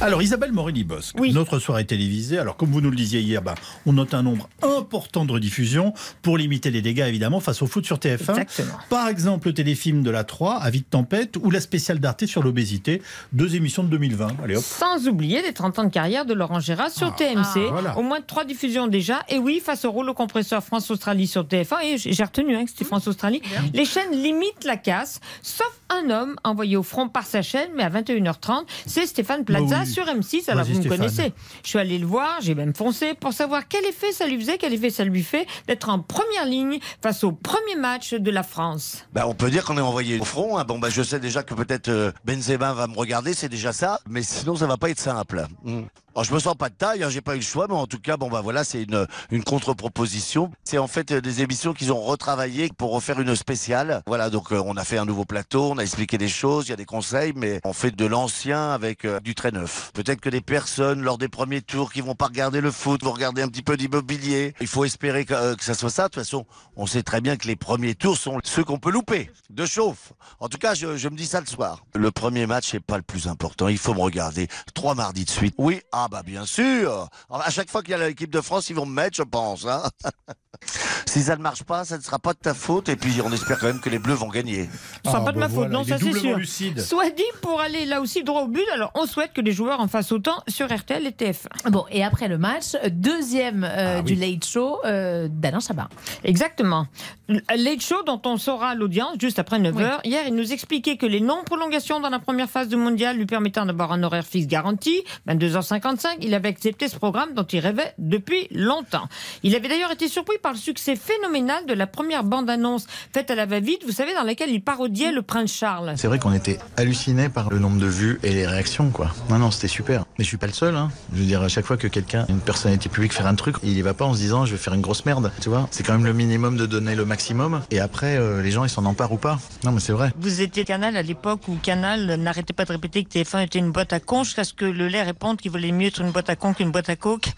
Alors Isabelle Morini-Bosque, notre soirée télévisée. Alors comme vous nous le disiez hier, bah, on note un nombre important de rediffusions pour limiter les dégâts évidemment face au foot sur TF1. Exactement. Par exemple le téléfilm de la 3, Avis de tempête, ou la spéciale d'Arte sur l'obésité, deux émissions de 2020. Allez hop. Sans oublier les 30 ans de carrière de Laurent Gérard sur TMC. voilà. Au moins trois diffusions déjà. Et oui, face au rouleau compresseur France-Australie sur TF1, et j'ai retenu hein, que c'était France-Australie, les chaînes limitent la casse, sauf un homme envoyé au front par sa chaîne, mais à 21h30, c'est Stéphane Plaza Bah oui. Sur M6. Alors vous me connaissez. Je suis allé le voir, j'ai même foncé pour savoir quel effet ça lui faisait, quel effet ça lui fait d'être en première ligne face au premier match de la France. Bah, on peut dire qu'on est envoyé au front. hein. Bon, bah, je sais déjà que peut-être euh, Benzema va me regarder, c'est déjà ça. Mais sinon, ça va pas être simple. Mm. Alors, je me sens pas de taille, hein, j'ai pas eu le choix, mais en tout cas, bon, bah voilà, c'est une, une contre-proposition. C'est en fait euh, des émissions qu'ils ont retravaillées pour refaire une spéciale. Voilà, donc euh, on a fait un nouveau plateau, on a expliqué des choses, il y a des conseils, mais on fait de l'ancien avec euh, du très neuf. Peut-être que des personnes, lors des premiers tours, qui vont pas regarder le foot, vont regarder un petit peu d'immobilier. Il faut espérer que, euh, ça soit ça. De toute façon, on sait très bien que les premiers tours sont ceux qu'on peut louper, de chauffe. En tout cas, je, je me dis ça le soir. Le premier match n'est pas le plus important. Il faut me regarder trois mardis de suite. Oui, bah bien sûr. À chaque fois qu'il y a l'équipe de France, ils vont me mettre, je pense. hein. si ça ne marche pas, ça ne sera pas de ta faute. Et puis, on espère quand même que les Bleus vont gagner. Ce sera Ah, pas de bah ma faute, voilà, non, ça est c'est sûr. lucide. Soit dit pour aller là aussi droit au but. Alors on souhaite que les joueurs en fassent autant sur RTL et TF1. Bon, et après le match, deuxième euh, Ah du oui. Late Show euh, d'Alain Chabat. Exactement. Late Show, dont on saura l'audience juste après 9h. Hier, il nous expliquait que les non-prolongations dans la première phase du mondial lui permettant d'avoir un horaire fixe garanti, 22h55, il avait accepté ce programme dont il rêvait depuis longtemps. Il avait d'ailleurs été surpris par le succès phénoménal de la première bande-annonce faite à la va-vite, vous savez, dans laquelle il parodiait le prince Charles. C'est vrai qu'on était halluciné par le nombre de vues et les réactions, quoi. Non, non, c'était super. Mais je suis pas le seul, hein. Je veux dire, à chaque fois que quelqu'un, une personnalité publique, fait un truc, il y va pas en se disant, je vais faire une grosse merde, tu vois. C'est quand même le minimum de donner le maximum. Et après, euh, les gens, ils s'en emparent ou pas. Non, mais c'est vrai. Vous étiez Canal à l'époque où Canal n'arrêtait pas de répéter que TF1 était une boîte à con jusqu'à ce que le lait réponde qu'il valait mieux être une boîte à con qu'une boîte à coke.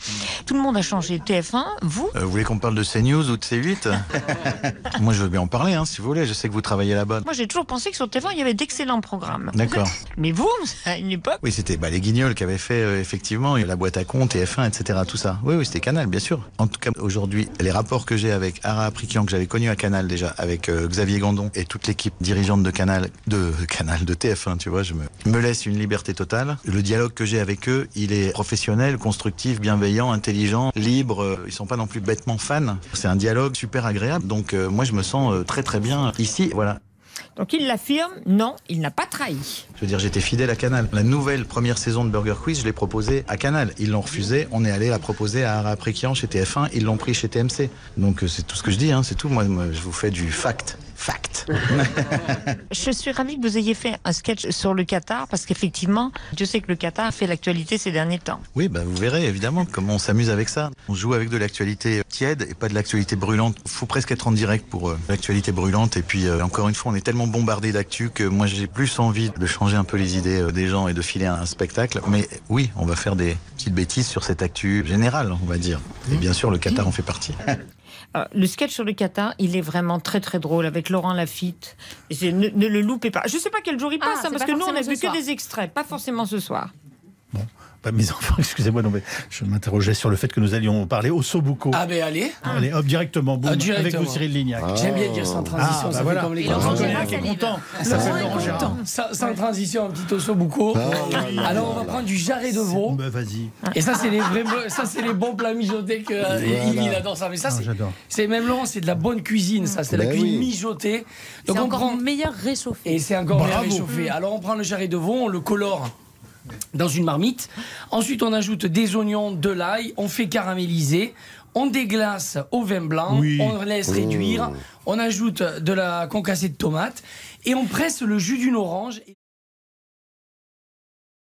Tout le monde a changé. TF1, vous? Euh, vous voulez qu'on parle de CNews ou de C8 Moi, je veux bien en parler, hein, si vous voulez. Je sais que vous travaillez là-bas. Moi, j'ai toujours pensé que sur TF1, il y avait d'excellents programmes. D'accord. Mais vous, à une époque, Oui, c'était bah, les Guignols qui avaient fait euh, effectivement la boîte à compte, TF1, etc. Tout ça. Oui, oui, c'était Canal, bien sûr. En tout cas, aujourd'hui, les rapports que j'ai avec Ara Aprikian, que j'avais connu à Canal déjà, avec euh, Xavier Gandon et toute l'équipe dirigeante de Canal, de Canal, de TF1, tu vois, je me, me laisse une liberté totale. Le dialogue que j'ai avec eux, il est professionnel, constructif, bienveillant, intelligent, libre. Ils sont pas non plus bêtement fans. C'est un dialogue super agréable. Donc, euh, moi, je me sens euh, très très bien ici. Voilà. donc il l'affirme, non, il n'a pas trahi. Je veux dire, j'étais fidèle à Canal. La nouvelle première saison de Burger Quiz, je l'ai proposée à Canal. Ils l'ont refusée. On est allé la proposer à Ara chez TF1. Ils l'ont pris chez TMC. Donc euh, c'est tout ce que je dis. Hein, c'est tout. Moi, moi, je vous fais du fact. Fact. Je suis ravie que vous ayez fait un sketch sur le Qatar parce qu'effectivement, je sais que le Qatar fait l'actualité ces derniers temps. Oui, bah, vous verrez évidemment comment on s'amuse avec ça. On joue avec de l'actualité tiède et pas de l'actualité brûlante. Faut presque être en direct pour euh, l'actualité brûlante. Et puis euh, encore une fois, on est tellement bombardé d'actu que moi j'ai plus envie de changer un peu les idées euh, des gens et de filer un, un spectacle. Mais oui, on va faire des petites bêtises sur cette actu générale, on va dire. Et bien sûr, le Qatar en fait partie. Euh, le sketch sur le Qatar, il est vraiment très très drôle avec Laurent Lafitte. Ne, ne le loupez pas. Je sais pas quel jour il Ah, passe, hein, parce que nous on a vu que soir. des extraits, pas forcément ce soir. Bah, mes enfants, excusez-moi, non, mais je m'interrogeais sur le fait que nous allions parler au Sobuco. Ah ben allez, Allez, hop, directement, boum, Ah, directement. avec vous, Cyril Lignac. j'aime bien dire sans transition, Ah, bah ça voilà. fait comme les J'en Laurent Gérard qui est content. S'appelle Laurent Gérard. Sans, sans transition, un petit osso bucco. Alors on va prendre du jarret de veau. Bah, vas-y. Et ça c'est les vrais, ça c'est les bons plats mijotés que euh, il, adore ça. Mais ça Ah, c'est, j'adore. c'est même Laurent, c'est de la bonne cuisine, ça c'est de la Ben cuisine mijotée. Donc C'est on encore meilleur réchauffé. et c'est encore Bravo. réchauffé. Alors on prend le jarret de veau, on le colore dans une marmite. Ensuite, on ajoute des oignons, de l'ail, on fait caraméliser. On déglace au vin blanc, Oui. on laisse réduire, on ajoute de la concassée de tomate et on presse le jus d'une orange.